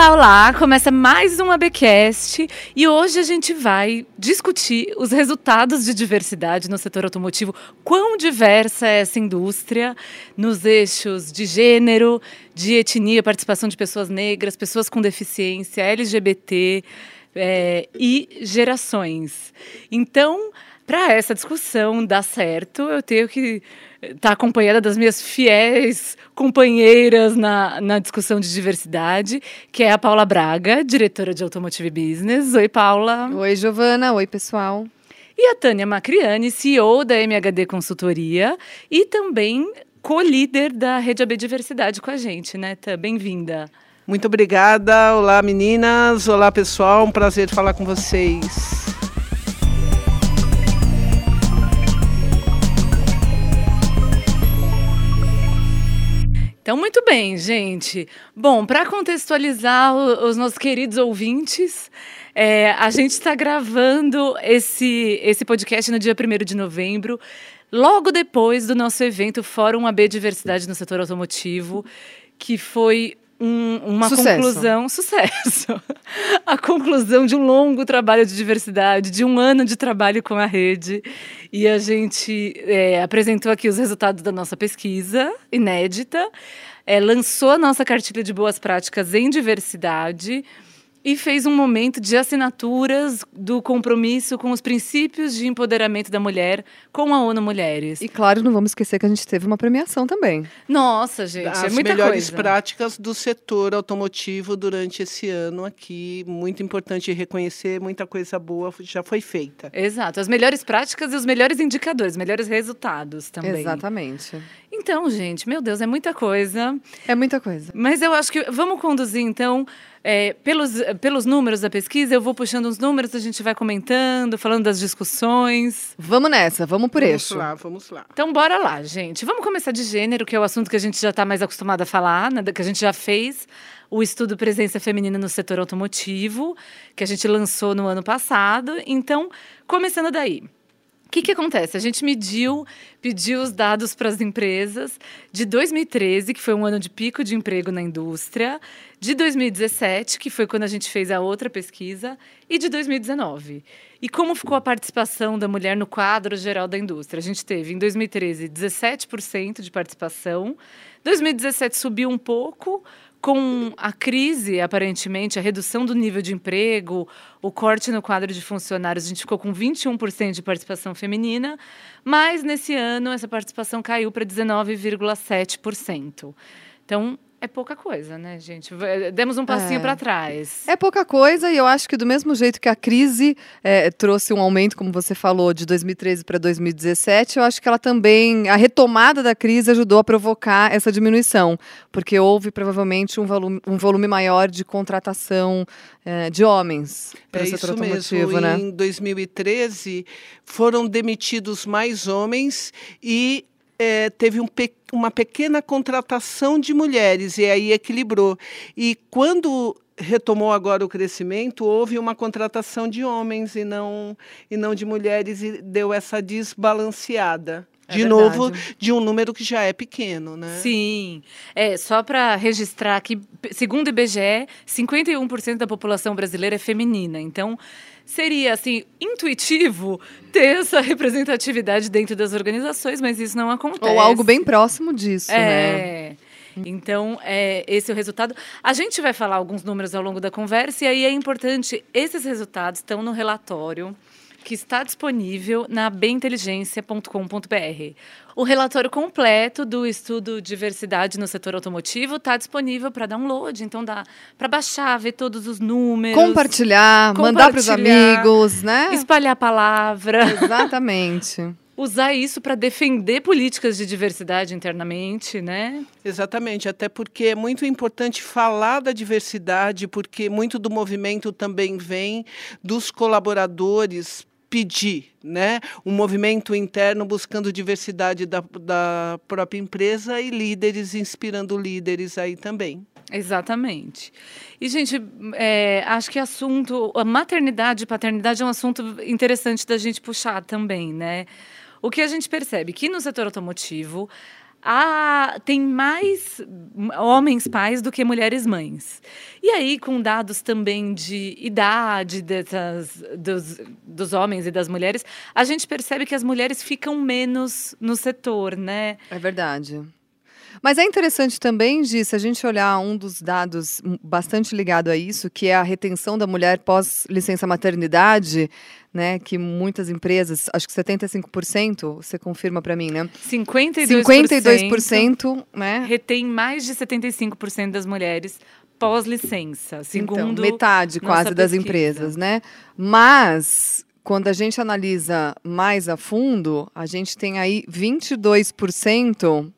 Olá, olá! Começa mais um ABcast e hoje a gente vai discutir os resultados de diversidade no setor automotivo. Quão diversa é essa indústria nos eixos de gênero, de etnia, participação de pessoas negras, pessoas com deficiência, LGBT é, e gerações. Então, para essa discussão dar certo, eu tenho que estar tá acompanhada das minhas fiéis companheiras na, na discussão de diversidade, que é a Paula Braga, diretora de Automotive Business. Oi, Paula. Oi, Giovana. Oi, pessoal. E a Tânia Macriani, CEO da MHD Consultoria e também co-líder da Rede AB Diversidade com a gente, né, Tã? Bem-vinda. Muito obrigada. Olá, meninas. Olá, pessoal. Um prazer falar com vocês. Então, muito bem, gente. Bom, para contextualizar os nossos queridos ouvintes, é, a gente está gravando esse, esse podcast no dia 1 de novembro, logo depois do nosso evento Fórum AB Diversidade no Setor Automotivo, que foi um, uma sucesso. conclusão, sucesso. a conclusão de um longo trabalho de diversidade, de um ano de trabalho com a rede. E a gente é, apresentou aqui os resultados da nossa pesquisa, inédita, é, lançou a nossa cartilha de boas práticas em diversidade e fez um momento de assinaturas do compromisso com os princípios de empoderamento da mulher com a ONU Mulheres. E claro, não vamos esquecer que a gente teve uma premiação também. Nossa, gente, As é muita melhores coisa. práticas do setor automotivo durante esse ano aqui. Muito importante reconhecer, muita coisa boa já foi feita. Exato, as melhores práticas e os melhores indicadores, melhores resultados também. Exatamente. Então, gente, meu Deus, é muita coisa. É muita coisa. Mas eu acho que vamos conduzir então é, pelos, pelos números da pesquisa, eu vou puxando os números, a gente vai comentando, falando das discussões. Vamos nessa, vamos por vamos eixo. Vamos lá, vamos lá. Então, bora lá, gente. Vamos começar de gênero, que é o assunto que a gente já está mais acostumado a falar, né, que a gente já fez o estudo Presença Feminina no Setor Automotivo, que a gente lançou no ano passado. Então, começando daí. O que, que acontece? A gente mediu, pediu os dados para as empresas de 2013, que foi um ano de pico de emprego na indústria, de 2017, que foi quando a gente fez a outra pesquisa, e de 2019. E como ficou a participação da mulher no quadro geral da indústria? A gente teve, em 2013, 17% de participação, 2017 subiu um pouco, com a crise, aparentemente, a redução do nível de emprego, o corte no quadro de funcionários, a gente ficou com 21% de participação feminina, mas nesse ano essa participação caiu para 19,7%. Então, é pouca coisa, né, gente? Demos um passinho é. para trás. É pouca coisa e eu acho que do mesmo jeito que a crise é, trouxe um aumento, como você falou, de 2013 para 2017, eu acho que ela também, a retomada da crise ajudou a provocar essa diminuição, porque houve provavelmente um volume, um volume maior de contratação é, de homens para é o setor isso automotivo, mesmo. né? Em 2013 foram demitidos mais homens e é, teve um pe uma pequena contratação de mulheres e aí equilibrou. E quando retomou agora o crescimento, houve uma contratação de homens e não, e não de mulheres e deu essa desbalanceada. É de verdade. novo, de um número que já é pequeno, né? Sim. É, só para registrar aqui, segundo o IBGE, 51% da população brasileira é feminina. Então, seria assim intuitivo ter essa representatividade dentro das organizações, mas isso não acontece. Ou algo bem próximo disso, é. né? Então, é, esse é o resultado. A gente vai falar alguns números ao longo da conversa, e aí é importante, esses resultados estão no relatório que está disponível na beminteligência.com.br. O relatório completo do estudo Diversidade no Setor Automotivo está disponível para download, então dá para baixar, ver todos os números. Compartilhar, mandar para os amigos, né? Espalhar a palavra. Exatamente. Usar isso para defender políticas de diversidade internamente, né? Exatamente, até porque é muito importante falar da diversidade, porque muito do movimento também vem dos colaboradores pedir, né? Um movimento interno buscando diversidade da, da própria empresa e líderes inspirando líderes aí também. Exatamente. E, gente, é, acho que assunto. A maternidade e paternidade é um assunto interessante da gente puxar também, né? O que a gente percebe que no setor automotivo tem mais homens pais do que mulheres mães. E aí, com dados também de idade dessas, dos, dos homens e das mulheres, a gente percebe que as mulheres ficam menos no setor, né? É verdade. Mas é interessante também, Gi, se a gente olhar um dos dados bastante ligado a isso, que é a retenção da mulher pós licença maternidade, né, que muitas empresas, acho que 75%, você confirma para mim, né? 52%, 52%, né? Retém mais de 75% das mulheres pós-licença, então, segundo então, metade quase das empresas, né? Mas quando a gente analisa mais a fundo, a gente tem aí 22%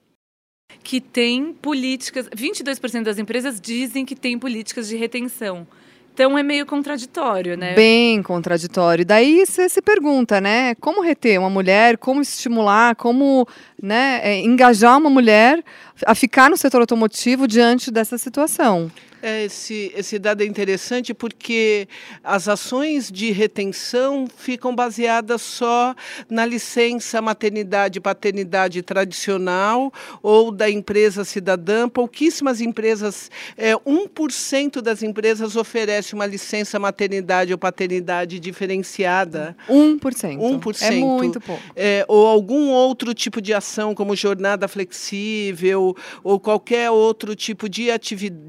que tem políticas. 22% das empresas dizem que tem políticas de retenção. Então é meio contraditório, né? Bem contraditório. Daí você se pergunta, né? Como reter uma mulher, como estimular, como né, é, engajar uma mulher a ficar no setor automotivo diante dessa situação. É, esse, esse dado é interessante porque as ações de retenção ficam baseadas só na licença maternidade e paternidade tradicional ou da empresa cidadã. Pouquíssimas empresas, é, 1% das empresas oferece uma licença maternidade ou paternidade diferenciada. 1%. 1%. É muito pouco. É, ou algum outro tipo de ação, como jornada flexível ou qualquer outro tipo de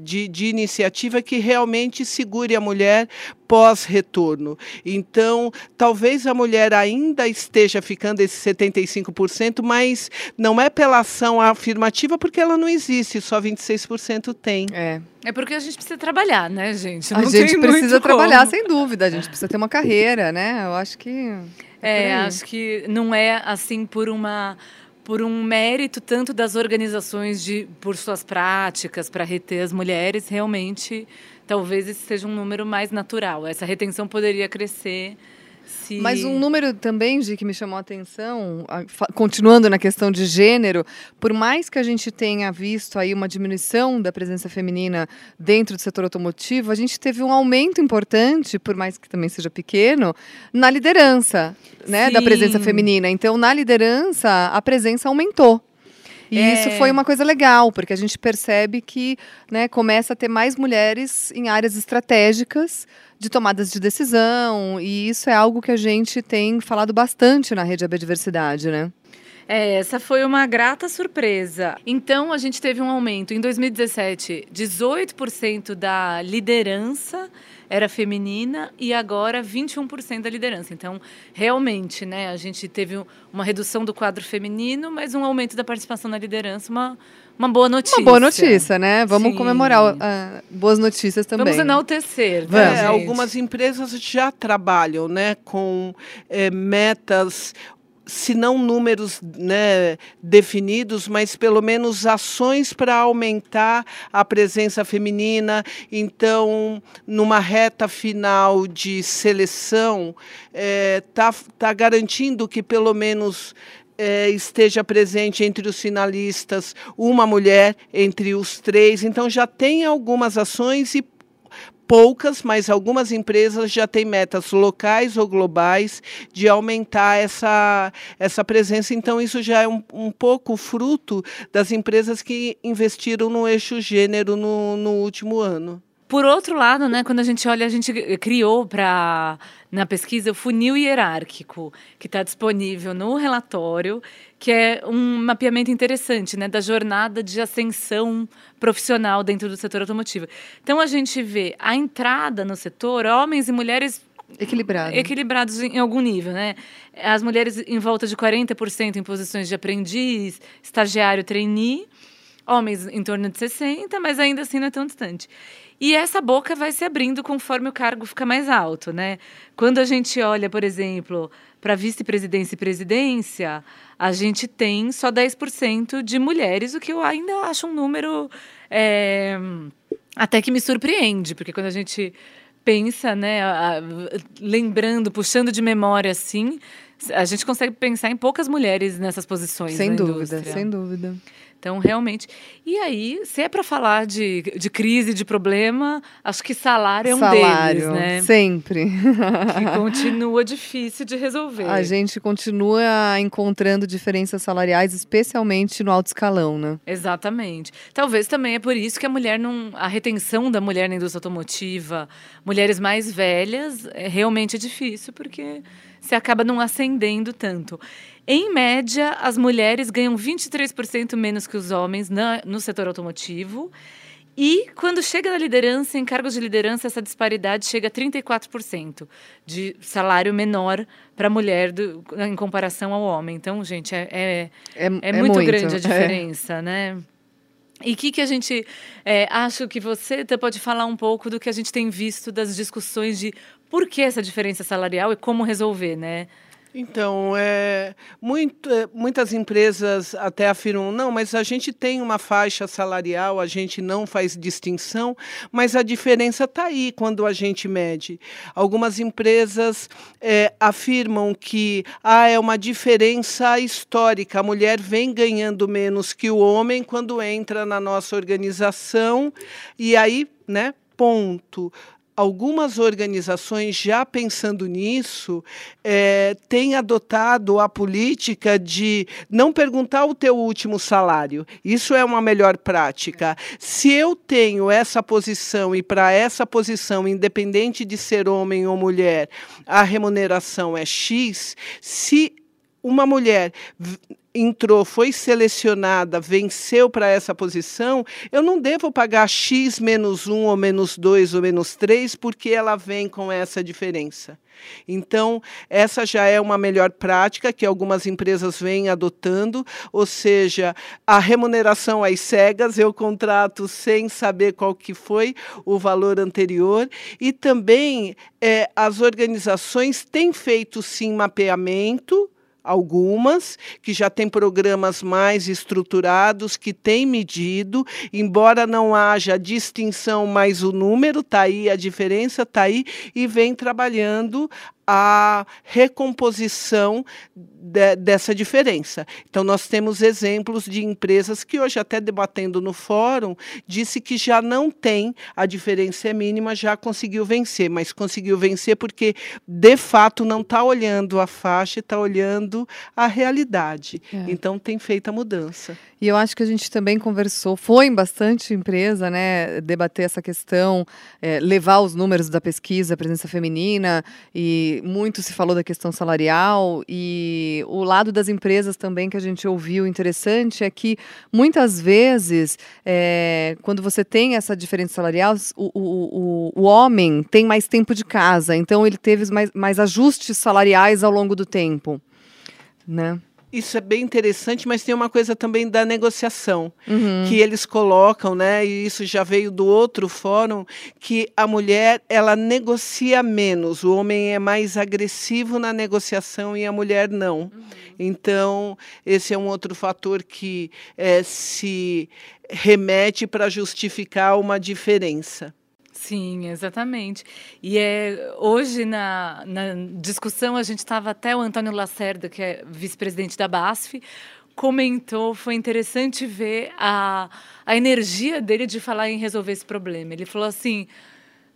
de, de iniciativa que realmente segure a mulher pós-retorno. Então, talvez a mulher ainda esteja ficando esse 75%, mas não é pela ação afirmativa, porque ela não existe, só 26% tem. É. É porque a gente precisa trabalhar, né, gente? Não a gente precisa trabalhar, como. sem dúvida. A gente precisa ter uma carreira, né? Eu acho que. É, é acho que não é assim por uma por um mérito tanto das organizações de por suas práticas para reter as mulheres, realmente talvez esse seja um número mais natural. Essa retenção poderia crescer se... Mas um número também, de que me chamou a atenção, continuando na questão de gênero, por mais que a gente tenha visto aí uma diminuição da presença feminina dentro do setor automotivo, a gente teve um aumento importante, por mais que também seja pequeno, na liderança né, da presença feminina. Então, na liderança, a presença aumentou. E é... isso foi uma coisa legal, porque a gente percebe que né, começa a ter mais mulheres em áreas estratégicas de tomadas de decisão, e isso é algo que a gente tem falado bastante na Rede AB Diversidade, né? É, essa foi uma grata surpresa. Então, a gente teve um aumento. Em 2017, 18% da liderança era feminina e agora 21% da liderança. Então, realmente, né, a gente teve uma redução do quadro feminino, mas um aumento da participação na liderança, uma, uma boa notícia. Uma boa notícia, né? Vamos Sim. comemorar uh, boas notícias também. Vamos enaltecer. Né, é, algumas empresas já trabalham né, com é, metas se não números né, definidos, mas pelo menos ações para aumentar a presença feminina. Então, numa reta final de seleção, está tá, tá garantindo que pelo menos é, esteja presente entre os finalistas uma mulher entre os três. Então já tem algumas ações e poucas, mas algumas empresas já têm metas locais ou globais de aumentar essa, essa presença. Então, isso já é um, um pouco fruto das empresas que investiram no eixo gênero no, no último ano. Por outro lado, né, quando a gente olha, a gente criou para na pesquisa o funil hierárquico, que está disponível no relatório, que é um mapeamento interessante né, da jornada de ascensão profissional dentro do setor automotivo. Então a gente vê a entrada no setor, homens e mulheres Equilibrado. equilibrados em algum nível, né? As mulheres em volta de 40% em posições de aprendiz, estagiário, trainee, homens em torno de 60, mas ainda assim não é tão distante. E essa boca vai se abrindo conforme o cargo fica mais alto, né? Quando a gente olha, por exemplo, para vice-presidência e presidência, a gente tem só 10% de mulheres, o que eu ainda acho um número é, até que me surpreende, porque quando a gente pensa, né, a, a, lembrando, puxando de memória assim, a gente consegue pensar em poucas mulheres nessas posições. Sem dúvida, indústria. sem dúvida. Então, realmente. E aí, se é para falar de, de crise, de problema, acho que salário é um Salário, deles, né? Sempre. Que continua difícil de resolver. A gente continua encontrando diferenças salariais, especialmente no alto escalão, né? Exatamente. Talvez também é por isso que a mulher não. A retenção da mulher na indústria automotiva, mulheres mais velhas, é realmente difícil, porque se acaba não ascendendo tanto. Em média, as mulheres ganham 23% menos que os homens na, no setor automotivo. E quando chega na liderança, em cargos de liderança, essa disparidade chega a 34% de salário menor para a mulher do, em comparação ao homem. Então, gente, é, é, É, é muito, grande a diferença, né? E o que, que a gente. É, acho que você pode falar um pouco do que a gente tem visto das discussões de por que essa diferença salarial e como resolver, né? Então, é, muito, é, muitas empresas até afirmam, não, mas a gente tem uma faixa salarial, a gente não faz distinção, mas a diferença está aí quando a gente mede. Algumas empresas é, afirmam que ah, é uma diferença histórica, a mulher vem ganhando menos que o homem quando entra na nossa organização, e aí, né, ponto algumas organizações, já pensando nisso, é, têm adotado a política de não perguntar o teu último salário. Isso é uma melhor prática. Se eu tenho essa posição e para essa posição, independente de ser homem ou mulher, a remuneração é X, se uma mulher entrou, foi selecionada, venceu para essa posição, eu não devo pagar X menos 1 ou menos 2 ou menos 3 porque ela vem com essa diferença. Então, essa já é uma melhor prática que algumas empresas vêm adotando, ou seja, a remuneração às cegas, eu contrato sem saber qual que foi o valor anterior, e também é, as organizações têm feito sim mapeamento algumas que já têm programas mais estruturados, que têm medido, embora não haja distinção, mas o número está aí, a diferença está aí, e vem trabalhando a recomposição de, dessa diferença. Então, nós temos exemplos de empresas que hoje, até debatendo no fórum, disse que já não tem, a diferença é mínima, já conseguiu vencer, mas conseguiu vencer porque, de fato, não está olhando a faixa, está olhando a realidade. É. Então, tem feito a mudança. E eu acho que a gente também conversou, foi em bastante empresa, né, debater essa questão, é, levar os números da pesquisa, presença feminina, e muito se falou da questão salarial, e o lado das empresas também que a gente ouviu interessante é que muitas vezes, é, quando você tem essa diferença salarial, o, o, o, o homem tem mais tempo de casa, então ele teve mais, mais ajustes salariais ao longo do tempo, né? Isso é bem interessante, mas tem uma coisa também da negociação uhum. que eles colocam, né? E isso já veio do outro fórum que a mulher ela negocia menos, o homem é mais agressivo na negociação e a mulher não. Uhum. Então esse é um outro fator que é, se remete para justificar uma diferença. Sim, exatamente. E é, hoje, na, na discussão, a gente estava até o Antônio Lacerda, que é vice-presidente da BASF, comentou, foi interessante ver a, a energia dele de falar em resolver esse problema. Ele falou assim: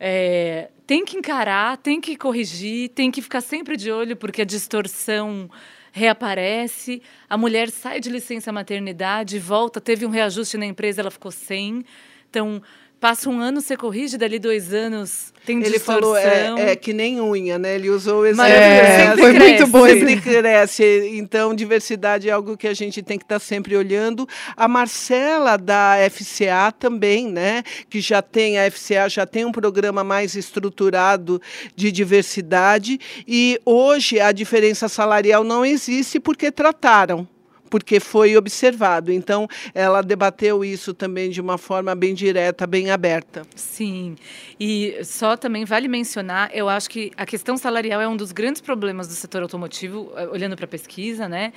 é, tem que encarar, tem que corrigir, tem que ficar sempre de olho, porque a distorção reaparece, a mulher sai de licença maternidade, volta, teve um reajuste na empresa, ela ficou sem. Então, Passa um ano, você corrige, dali dois anos tem Ele distorção. falou, é, é, que nem unha, né? Ele usou o exemplo. É, foi cresce. muito bom. Sempre cresce. Então, diversidade é algo que a gente tem que estar tá sempre olhando. A Marcela, da FCA, também, né? Que já tem, a FCA já tem um programa mais estruturado de diversidade. E hoje a diferença salarial não existe porque trataram porque foi observado. Então, ela debateu isso também de uma forma bem direta, bem aberta. Sim. E só também vale mencionar, eu acho que a questão salarial é um dos grandes problemas do setor automotivo, eh, olhando para a pesquisa, né?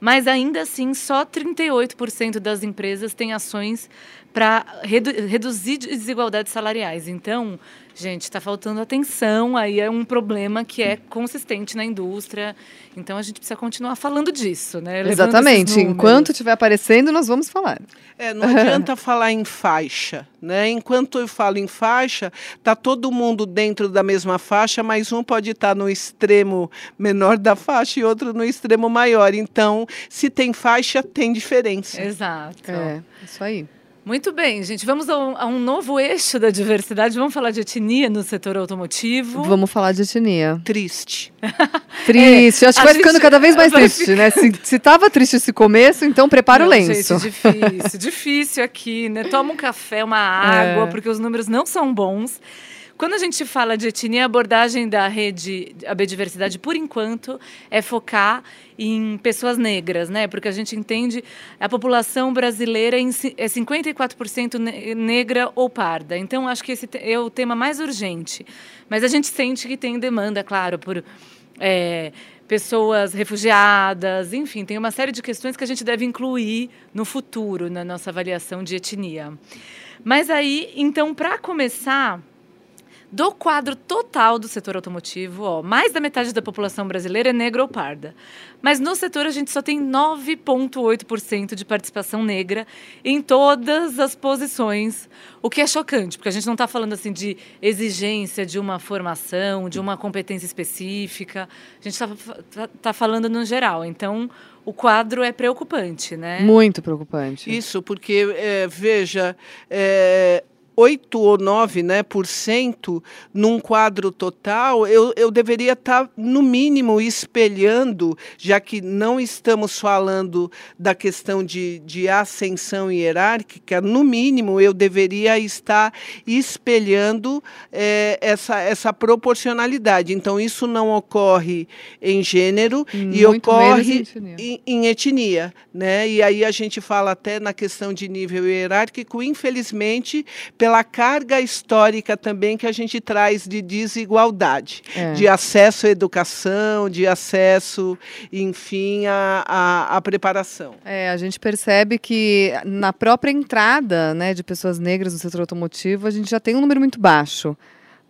Mas ainda assim, só 38% das empresas têm ações para redu reduzir desigualdades salariais. Então, gente, está faltando atenção, aí é um problema que é consistente na indústria. Então a gente precisa continuar falando disso, né? Levando Exatamente. Enquanto estiver aparecendo, nós vamos falar. É, não adianta falar em faixa, né? Enquanto eu falo em faixa, tá todo mundo dentro da mesma faixa, mas um pode estar tá no extremo menor da faixa e outro no extremo maior. Então, se tem faixa, tem diferença. Exato. É, isso aí. Muito bem, gente. Vamos a um, a um, novo eixo da diversidade. Vamos falar de etnia no setor automotivo. Vamos falar de etnia. Triste. triste. É, Acho que vai gente, ficando cada vez mais triste, ficar... né? Se, se tava triste esse começo, então prepara não, o lenço. Gente, difícil, difícil aqui, né? Toma um café, uma água, é. porque os números não são bons. Quando a gente fala de etnia, a abordagem da rede a Biodiversidade, por enquanto, é focar em pessoas negras, né? Porque a gente entende a população brasileira é 54% negra ou parda. Então, acho que esse é o tema mais urgente. Mas a gente sente que tem demanda, claro, por é, pessoas refugiadas, enfim, tem uma série de questões que a gente deve incluir no futuro na nossa avaliação de etnia. Mas aí, então, para começar, do quadro total do setor automotivo, ó, mais da metade da população brasileira é negra ou parda. Mas no setor a gente só tem 9,8% de participação negra em todas as posições, o que é chocante, porque a gente não está falando assim de exigência de uma formação, de uma competência específica, a gente está tá, tá falando no geral. Então, o quadro é preocupante, né? Muito preocupante. Isso, porque, é, veja, é, 8 ou 9 né, por cento num quadro total, eu, eu deveria estar, tá, no mínimo, espelhando, já que não estamos falando da questão de, de ascensão hierárquica, no mínimo, eu deveria estar espelhando é, essa, essa proporcionalidade. Então, isso não ocorre em gênero Muito e ocorre em, em etnia. Né? E aí a gente fala até na questão de nível hierárquico, infelizmente, pela carga histórica também que a gente traz de desigualdade, é. de acesso à educação, de acesso, enfim, à, à, à, preparação. É, a gente percebe que na própria entrada né, de pessoas negras no setor automotivo, a gente já tem um número muito baixo.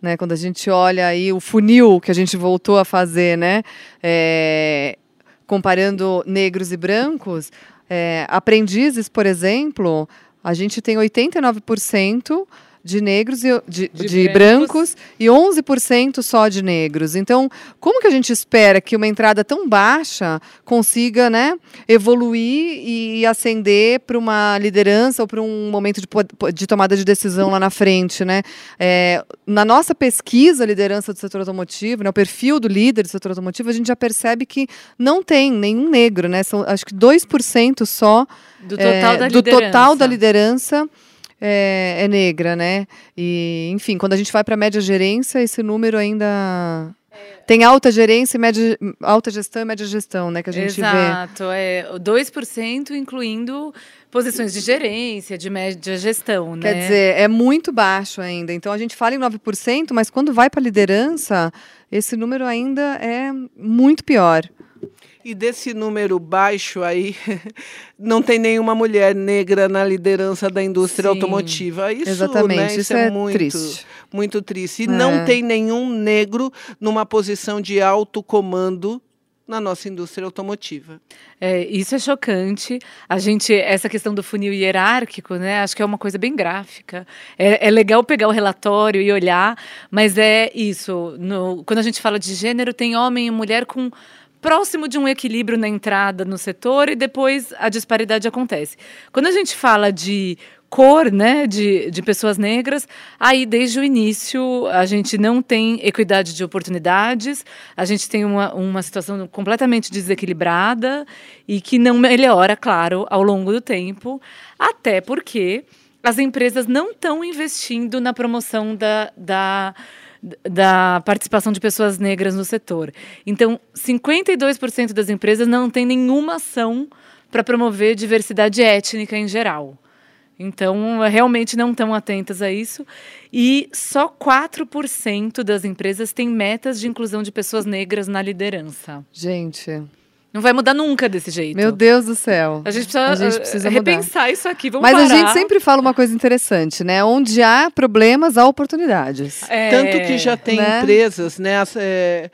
Né, quando a gente olha aí o funil que a gente voltou a fazer, né, é, comparando negros e brancos, é, aprendizes, por exemplo, a gente tem 89% de negros e de, de, de brancos. brancos. e 11% só de negros. Então, como que a gente espera que uma entrada tão baixa consiga, né, evoluir e ascender para uma liderança ou para um momento de, de, tomada de decisão lá na frente, né? É, na nossa pesquisa liderança do setor automotivo, né, o perfil do líder do setor automotivo, a gente já percebe que não tem nenhum negro, né? São acho que 2% só do total, é, da, liderança. É, é negra, né? E, enfim, quando a gente vai para a média gerência, esse número ainda tem alta gerência, média, alta gestão e média gestão, né? Que a gente Exato, vê. Exato, é 2% incluindo posições de gerência, de média gestão, né? Quer dizer, é muito baixo ainda. Então a gente fala em 9%, mas quando vai para a liderança, esse número ainda é muito pior. E desse número baixo aí, não tem nenhuma mulher negra na liderança da indústria Sim, automotiva. Isso, exatamente, né, isso, isso é, é, muito triste. Muito triste. E é. não tem nenhum negro numa posição de alto comando na nossa indústria automotiva. É, isso é chocante. A gente, essa questão do funil hierárquico, né? Acho que é uma coisa bem gráfica. É, é legal pegar o relatório e olhar, mas é isso. No, quando a gente fala de gênero, tem homem e mulher com próximo de um equilíbrio na entrada no setor e depois a disparidade acontece. Quando a gente fala de cor, né, de, de pessoas negras, aí desde o início a gente não tem equidade de oportunidades, a gente tem uma, uma situação completamente desequilibrada e que não melhora, claro, ao longo do tempo, até porque as empresas não estão investindo na promoção da, da da participação de pessoas negras no setor. Então, 52% das empresas não têm nenhuma ação para promover diversidade étnica em geral. Então, realmente não estão atentas a isso. E só 4% das empresas têm metas de inclusão de pessoas negras na liderança. Gente, Não vai mudar nunca desse jeito. Meu Deus do céu. A gente precisa, a gente precisa repensar mudar. isso aqui. Vamos Mas parar. a gente sempre fala uma coisa interessante, né? Onde há problemas, há oportunidades. É, Tanto que já tem né? empresas, né? As, é,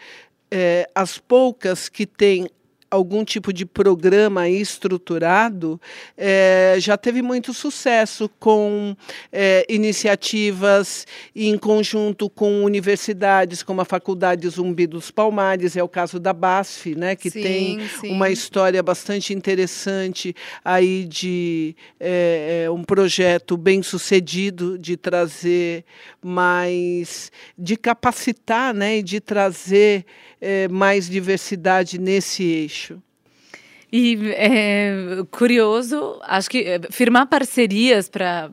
é, as poucas que têm algum tipo de programa estruturado, é, já teve muito sucesso com é, iniciativas em conjunto com universidades, como a Faculdade Zumbi dos Palmares, é o caso da BASF, né, que sim, tem sim. uma história bastante interessante aí de é, um projeto bem sucedido de trazer mais, de capacitar né, e de trazer mais diversidade nesse eixo. E é curioso, acho que é, firmar parcerias para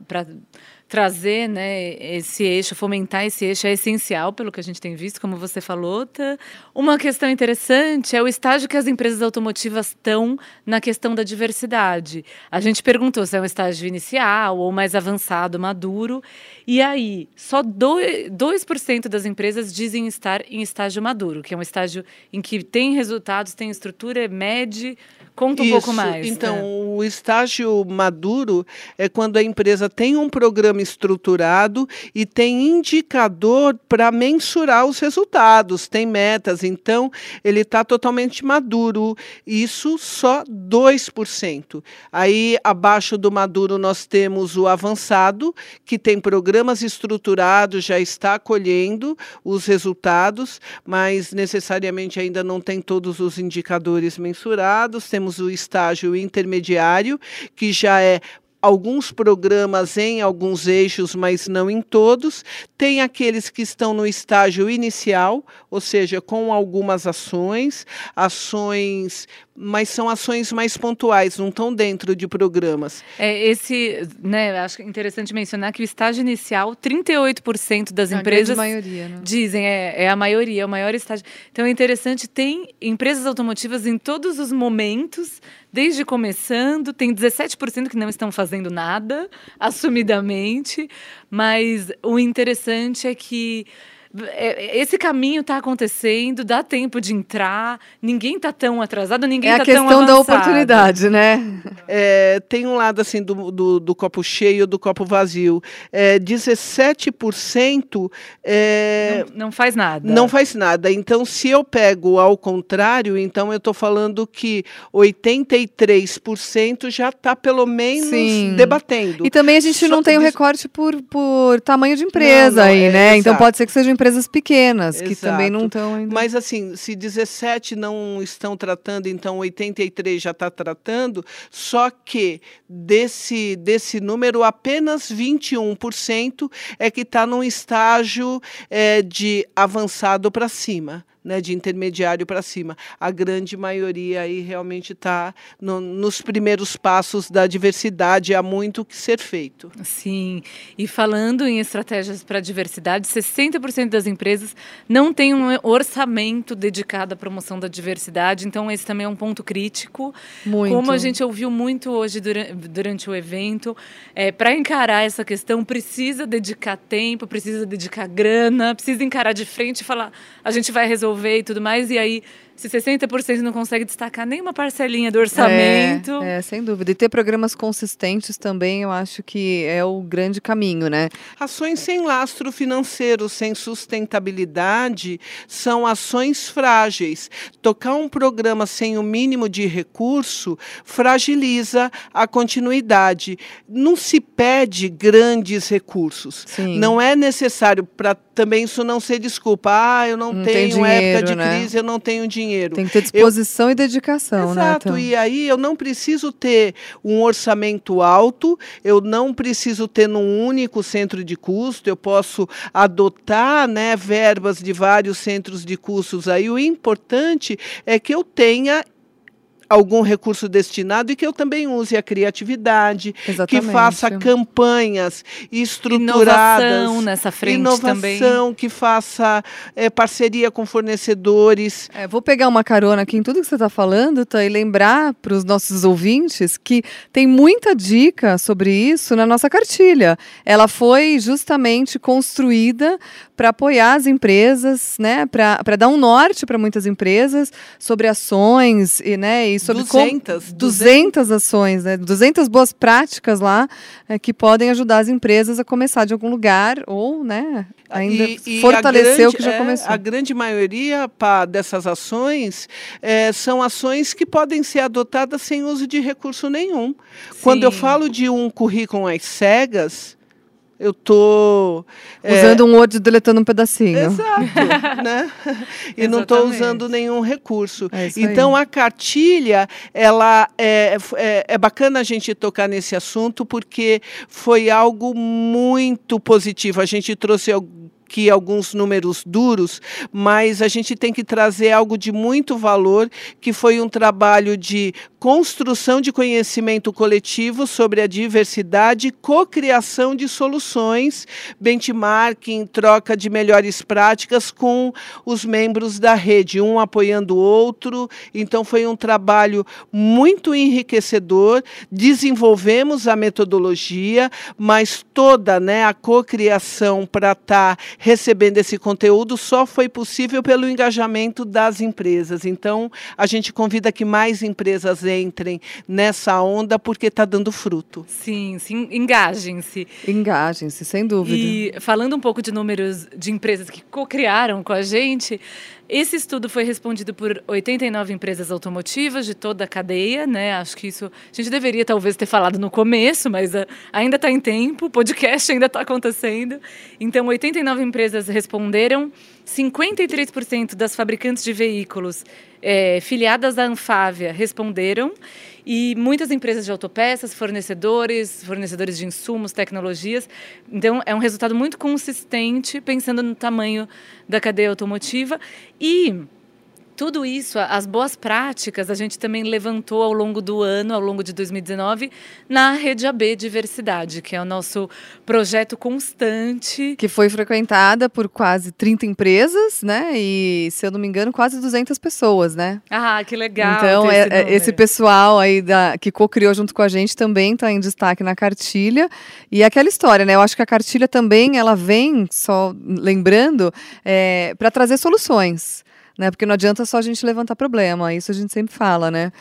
trazer né, esse eixo, fomentar esse eixo é essencial, pelo que a gente tem visto, como você falou. Tá? Uma questão interessante é o estágio que as empresas automotivas estão na questão da diversidade. A gente perguntou se é um estágio inicial ou mais avançado, maduro. E aí, só 2%, 2 das empresas dizem estar em estágio maduro, que é um estágio em que tem resultados, tem estrutura, mede. Conta um Isso, pouco mais. Então, né? o estágio maduro é quando a empresa tem um programa estruturado e tem indicador para mensurar os resultados, tem metas, então ele está totalmente maduro. Isso só 2%. Aí, abaixo do maduro, nós temos o avançado, que tem programas estruturados, já está colhendo os resultados, mas necessariamente ainda não tem todos os indicadores mensurados. Temos o estágio intermediário, que já é alguns programas em alguns eixos, mas não em todos. Tem aqueles que estão no estágio inicial, ou seja, com algumas ações, ações, mas são ações mais pontuais, não estão dentro de programas. É esse, né, acho interessante mencionar que o estágio inicial, 38% das a empresas maioria, né? dizem, é, é a maioria, é o maior estágio. Então é interessante, tem empresas automotivas em todos os momentos, desde começando, tem 17% que não estão fazendo nada, assumidamente, mas o interessante é que esse caminho está acontecendo, dá tempo de entrar, ninguém está tão atrasado, ninguém está tão avançado. É a questão da oportunidade, né? É, tem um lado assim do, do, do copo cheio, do copo vazio. É, 17% é, não, não faz nada. Não faz nada. Então, se eu pego ao contrário, então eu estou falando que 83% já está pelo menos Sim. debatendo. E também a gente Só não tem o recorte por, por tamanho de empresa não, não, aí, é, né? Então pode ser que seja empresas pequenas, Exato. que também não estão ainda. Mas assim, se 17 não estão tratando, então 83 já está tratando, só que desse, desse número, apenas 21% é que está num estágio é, de avançado para cima né, de intermediário para cima. A grande maioria aí realmente está no, nos primeiros passos da diversidade, há muito que ser feito. Sim, e falando em estratégias para a diversidade, 60% das empresas não têm um orçamento dedicado à promoção da diversidade, então esse também é um ponto crítico. Muito. Como a gente ouviu muito hoje durante, durante o evento, é, para encarar essa questão precisa dedicar tempo, precisa dedicar grana, precisa encarar de frente e falar, a gente vai resolver resolver e tudo mais, e aí se 60% não consegue destacar nenhuma parcelinha do orçamento. É, é, sem dúvida. E ter programas consistentes também, eu acho que é o grande caminho, né? Ações sem lastro financeiro, sem sustentabilidade, são ações frágeis. Tocar um programa sem o mínimo de recurso fragiliza a continuidade. Não se pede grandes recursos. Sim. Não é necessário para também isso não ser desculpa. Ah, eu não, não tenho dinheiro, época de né? crise, eu não tenho dinheiro dinheiro. Tem que ter disposição eu... e dedicação, Exato, né? Exato, e aí eu não preciso ter um orçamento alto, eu não preciso ter num único centro de custo, eu posso adotar né, verbas de vários centros de custos aí. O importante é que eu tenha algum recurso destinado e que eu também use a criatividade, Exatamente. que faça campanhas estruturadas. Inovação nessa frente inovação, também. que faça é, parceria com fornecedores. É, vou pegar uma carona aqui em tudo que você está falando, tá, e lembrar para os nossos ouvintes que tem muita dica sobre isso na nossa cartilha. Ela foi justamente construída para apoiar as empresas, né, para dar um norte para muitas empresas sobre ações e, né, e sobre 200, como, 200 ações, né, 200 boas práticas lá é, que podem ajudar as empresas a começar de algum lugar ou, né, ainda E- fortalecer grande- o que já é, começou. A grande maioria pá, dessas ações é, são ações que podem ser adotadas sem uso de recurso nenhum. Quando eu Sim. falo de um currículo às cegas, eu estou Usando um Word e deletando um pedacinho. Exato, né? E não estou usando nenhum recurso. É isso aí. então a cartilha, ela é, é, é bacana a gente tocar nesse assunto porque foi algo muito positivo. A gente trouxe aqui alguns números duros, mas a gente tem que trazer algo de muito valor, que foi um trabalho de construção de conhecimento coletivo sobre a diversidade, cocriação de soluções, benchmarking, troca de melhores práticas com os membros da rede, um apoiando o outro. Então foi um trabalho muito enriquecedor. Desenvolvemos a metodologia, mas toda, né, a cocriação para estar recebendo esse conteúdo só foi possível pelo engajamento das empresas. Então a gente convida que mais empresas entrem nessa onda porque está dando fruto. Sim, sim, engajem-se. Engajem-se, sem dúvida. E falando um pouco de números de empresas que co-criaram com a gente, esse estudo foi respondido por 89 empresas automotivas de toda a cadeia, né? Acho que isso a gente deveria talvez ter falado no começo, mas ah, ainda está em tempo, o podcast ainda está acontecendo. Então, 89 empresas responderam, 53% das fabricantes de veículos eh, filiadas à Anfávia responderam e muitas empresas de autopeças, fornecedores, fornecedores de insumos, tecnologias. Então, é um resultado muito consistente, pensando no tamanho da cadeia automotiva. E tudo isso, as boas práticas, a gente também levantou ao longo do ano, ao longo de 2019, na Rede AB Diversidade, que é o nosso projeto constante. Que foi frequentada por quase 30 empresas, né? E, se eu não me engano, quase 200 pessoas, né? Ah, que legal! então, é- esse é- esse pessoal aí da, que co-criou junto com a gente também está em destaque na cartilha. E é aquela história, né? Eu acho que a cartilha também ela vem, só lembrando, para trazer soluções. Né? Porque não adianta só a gente levantar problema, isso a gente sempre fala, né?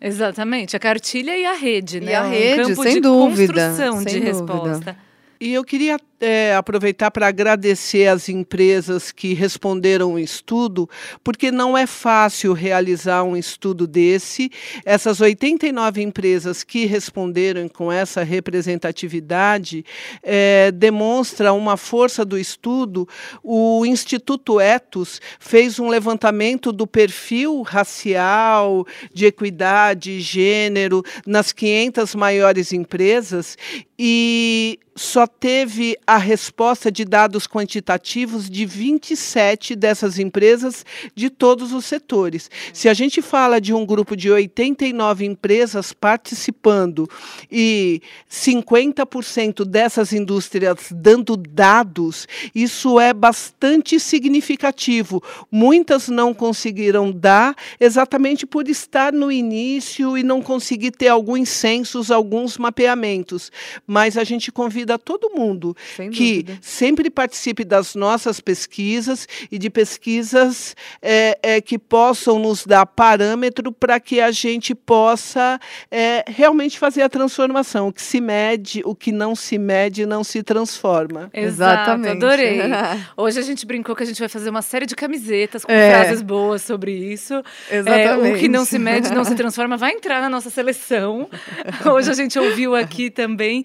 Exatamente, a cartilha e a rede, E né? a Um rede, campo sem de dúvida, construção sem de dúvida. resposta. E eu queria é, aproveitar para agradecer as empresas que responderam o estudo, porque não é fácil realizar um estudo desse. Essas 89 empresas que responderam com essa representatividade é, demonstra uma força do estudo. O Instituto Etos fez um levantamento do perfil racial, de equidade, gênero, nas 500 maiores empresas e só teve a resposta de dados quantitativos de 27 dessas empresas de todos os setores. Se a gente fala de um grupo de 89 empresas participando e 50% dessas indústrias dando dados, isso é bastante significativo. Muitas não conseguiram dar exatamente por estar no início e não conseguir ter alguns censos, alguns mapeamentos. Mas a gente convida todo mundo Sem que dúvida. sempre participe das nossas pesquisas e de pesquisas é, é, que possam nos dar parâmetro para que a gente possa é, realmente fazer a transformação. O que se mede, o que não se mede, não se transforma. Exato, Exatamente. adorei. Hoje a gente brincou que a gente vai fazer uma série de camisetas com É. frases boas sobre isso. É, Exatamente. o que não se mede não se transforma vai entrar na nossa seleção. Hoje a gente ouviu aqui também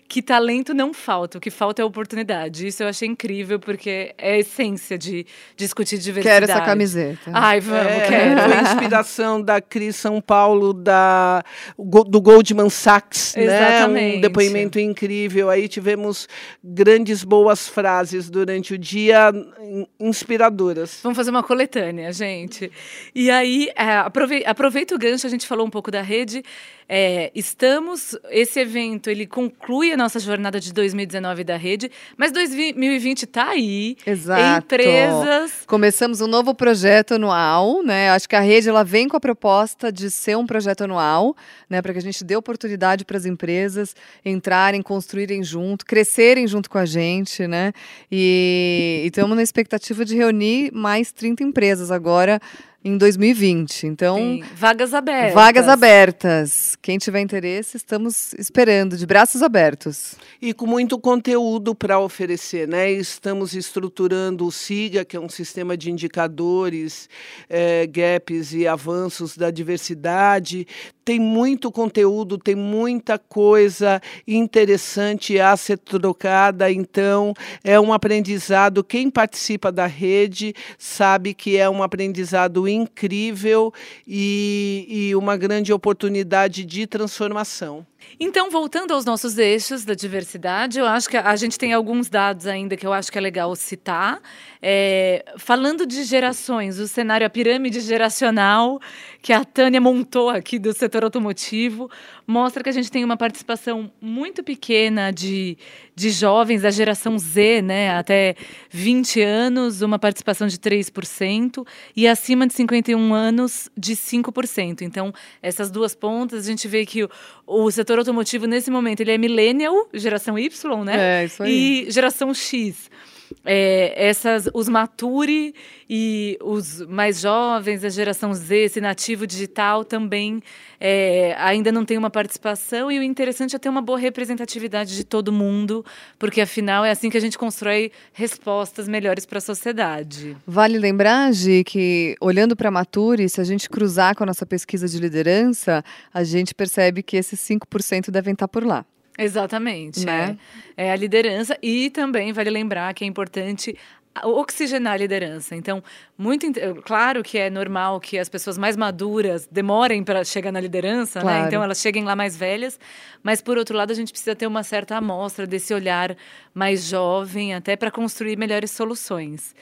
que talento não falta, o que falta é oportunidade. Isso eu achei incrível, porque é a essência de discutir diversidade. Quero essa camiseta. Ai, vamos, É, quero. Foi inspiração da Cris São Paulo, da, do Goldman Sachs, né? Exatamente. Um depoimento incrível. Aí tivemos grandes boas frases durante o dia, in- inspiradoras. Vamos fazer uma coletânea, gente. E aí, é, aprove- aproveita o gancho, a gente falou um pouco da rede. É, estamos, esse evento, ele conclui a nossa jornada de 2019 da rede, mas 2020 está aí. Exato. Empresas. Começamos um novo projeto anual, né? Acho que a rede ela vem com a proposta de ser um projeto anual, né? Para que a gente dê oportunidade para as empresas entrarem, construírem junto, crescerem junto com a gente, né? E estamos na expectativa de reunir mais 30 empresas agora em 2020. Então, Sim, vagas abertas. vagas abertas. Quem tiver interesse, estamos esperando, de braços abertos. E com muito conteúdo para oferecer, né? Estamos estruturando o SIGA, que é um sistema de indicadores, eh, gaps e avanços da diversidade. Tem muito conteúdo, tem muita coisa interessante a ser trocada. Então, é um aprendizado. Quem participa da rede sabe que é um aprendizado incrível e, e uma grande oportunidade de transformação. Então, voltando aos nossos eixos da diversidade, eu acho que a gente tem alguns dados ainda que eu acho que é legal citar. É, falando de gerações, o cenário, a pirâmide geracional que a Tânia montou aqui do setor automotivo, mostra que a gente tem uma participação muito pequena de, de jovens da geração Z, né, até 20 anos, uma participação de 3%, e acima de 51 anos, de 5%. Então, essas duas pontas, a gente vê que o, o setor automotivo, nesse momento, ele é millennial, geração Y, né? É, isso aí. E geração X. É, essas, os Mature e os mais jovens, a geração Z, esse nativo digital também é, ainda não tem uma participação. E o interessante é ter uma boa representatividade de todo mundo, porque afinal é assim que a gente constrói respostas melhores para a sociedade. Vale lembrar, Gi, que olhando para Mature, se a gente cruzar com a nossa pesquisa de liderança, a gente percebe que esses 5% devem estar por lá. Exatamente. Né? É. é a liderança e também vale lembrar que é importante oxigenar a liderança. Então, muito claro que é normal que as pessoas mais maduras demorem para chegar na liderança, né? Claro. Então elas cheguem lá mais velhas, mas por outro lado a gente precisa ter uma certa amostra desse olhar mais jovem, até para construir melhores soluções.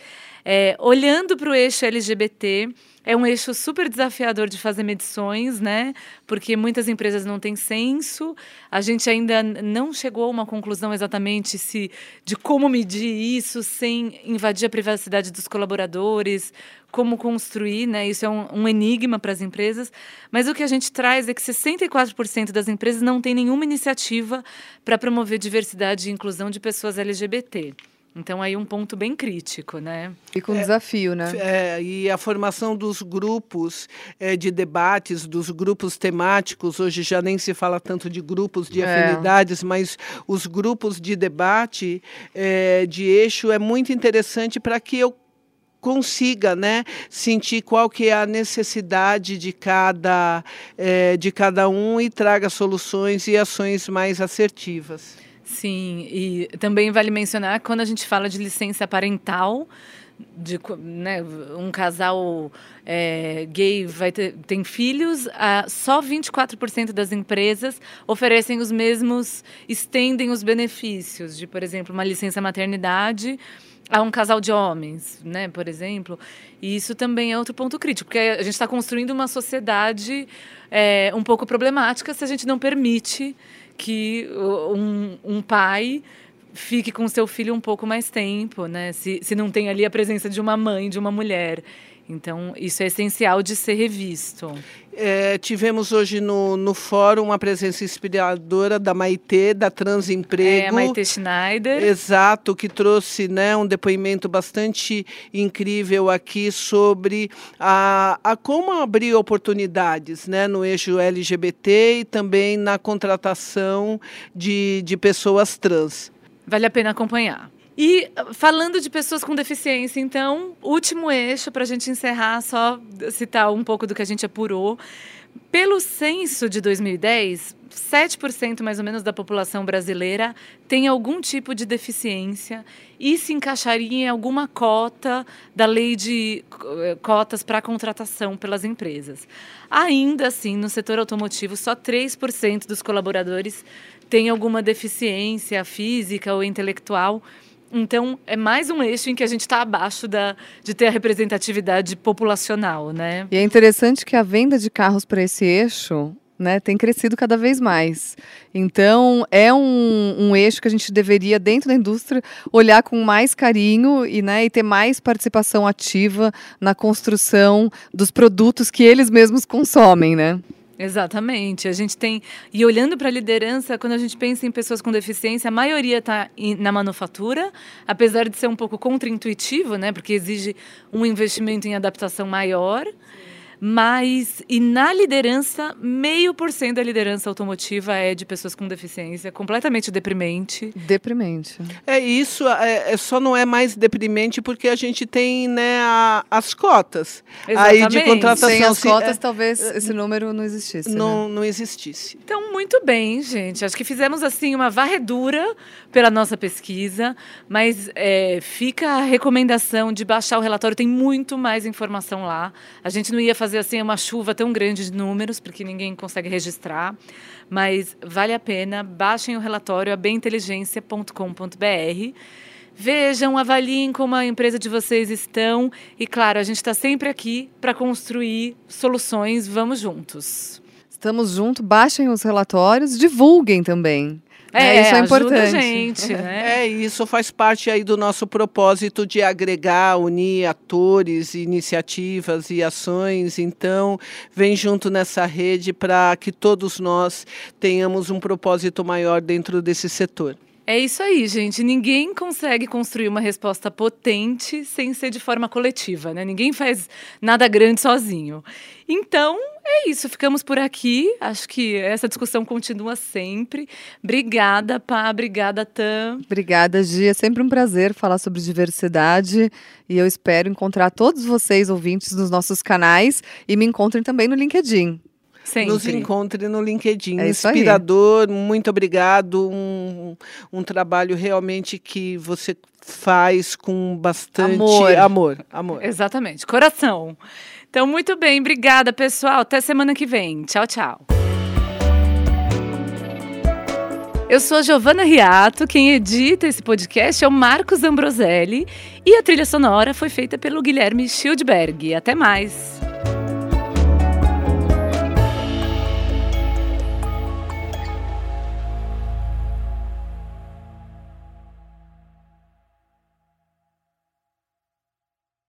É, olhando para o eixo LGBT, é um eixo super desafiador de fazer medições, né? Porque muitas empresas não têm censo. A gente ainda não chegou a uma conclusão exatamente se de como medir isso sem invadir a privacidade dos colaboradores, como construir, né? Isso é um, um enigma para as empresas. Mas o que a gente traz é que 64% das empresas não têm nenhuma iniciativa para promover diversidade e inclusão de pessoas LGBT. Então aí um ponto bem crítico, né? E com desafio, né? É, e a formação dos grupos eh, de debates, dos grupos temáticos, hoje já nem se fala tanto de grupos de É. afinidades, mas os grupos de debate eh, de eixo é muito interessante para que eu consiga né, sentir qual que é a necessidade de cada, eh, de cada um e traga soluções e ações mais assertivas. Sim, e também vale mencionar quando a gente fala de licença parental, de né, um casal é, gay vai ter, tem filhos, ah, só 24% das empresas oferecem os mesmos, estendem os benefícios de, por exemplo, uma licença maternidade a um casal de homens, né, por exemplo. E isso também é outro ponto crítico, porque a gente está construindo uma sociedade é, um pouco problemática se a gente não permite que um, um pai fique com seu filho um pouco mais tempo, né? Se, se não tem ali a presença de uma mãe, de uma mulher. Então, isso é essencial de ser revisto. É, tivemos hoje no, no fórum uma presença inspiradora da Maitê, da Transemprego. É a Maite Schneider. Exato, que trouxe né, um depoimento bastante incrível aqui sobre a, a como abrir oportunidades né, no eixo LGBT e também na contratação de, de pessoas trans. Vale a pena acompanhar. E falando de pessoas com deficiência, então, último eixo para a gente encerrar, só citar um pouco do que a gente apurou. Pelo censo de 2010, 7% mais ou menos da população brasileira tem algum tipo de deficiência e se encaixaria em alguma cota da lei de eh, cotas para contratação pelas empresas. Ainda assim, no setor automotivo, só 3% dos colaboradores têm alguma deficiência física ou intelectual. Então, é mais um eixo em que a gente está abaixo da, de ter a representatividade populacional, né? E é interessante que a venda de carros para esse eixo né, tem crescido cada vez mais. Então, é um, um, eixo que a gente deveria, dentro da indústria, olhar com mais carinho e, né, e ter mais participação ativa na construção dos produtos que eles mesmos consomem, né? Exatamente. A gente tem. E olhando para a liderança, quando a gente pensa em pessoas com deficiência, a maioria está na manufatura, apesar de ser um pouco contraintuitivo, né? Porque exige um investimento em adaptação maior. Mas, e na liderança, meio por cento da liderança automotiva é de pessoas com deficiência, completamente deprimente. Deprimente. É isso, é, é só não é mais deprimente porque a gente tem né, a, as cotas. Exatamente. Aí de contratação. Sem as cotas, é, talvez esse número não existisse. Não, né? não existisse. Então, muito bem, gente. Acho que fizemos assim uma varredura pela nossa pesquisa, mas é, fica a recomendação de baixar o relatório, tem muito mais informação lá. A gente não ia fazer assim uma chuva tão grande de números, porque ninguém consegue registrar, mas vale a pena. Baixem o relatório abeminteligência.com.br. Vejam, avaliem como a empresa de vocês estão e, claro, a gente está sempre aqui para construir soluções. Vamos juntos. Estamos juntos, baixem os relatórios, divulguem também. É, é, isso é importante. gente, né? É, isso faz parte aí do nosso propósito de agregar, unir atores, iniciativas e ações. Então, vem junto nessa rede para que todos nós tenhamos um propósito maior dentro desse setor. É isso aí, gente. Ninguém consegue construir uma resposta potente sem ser de forma coletiva, né? Ninguém faz nada grande sozinho. Então, é isso. Ficamos por aqui. Acho que essa discussão continua sempre. Obrigada, Pá. Obrigada, Tam. Obrigada, Gia. É sempre um prazer falar sobre diversidade. E eu espero encontrar todos vocês, ouvintes, nos nossos canais. E me encontrem também no LinkedIn. Sempre. Nos encontre no LinkedIn. É Inspirador, aí. muito obrigado. Um, um trabalho realmente que você faz com bastante amor. amor. Amor. Exatamente. Coração. Então, muito bem. Obrigada, pessoal. Até semana que vem. Tchau, tchau. Eu sou a Giovana Riato, quem edita esse podcast é o Marcos Ambroselli e a trilha sonora foi feita pelo Guilherme Schildberg. Até mais!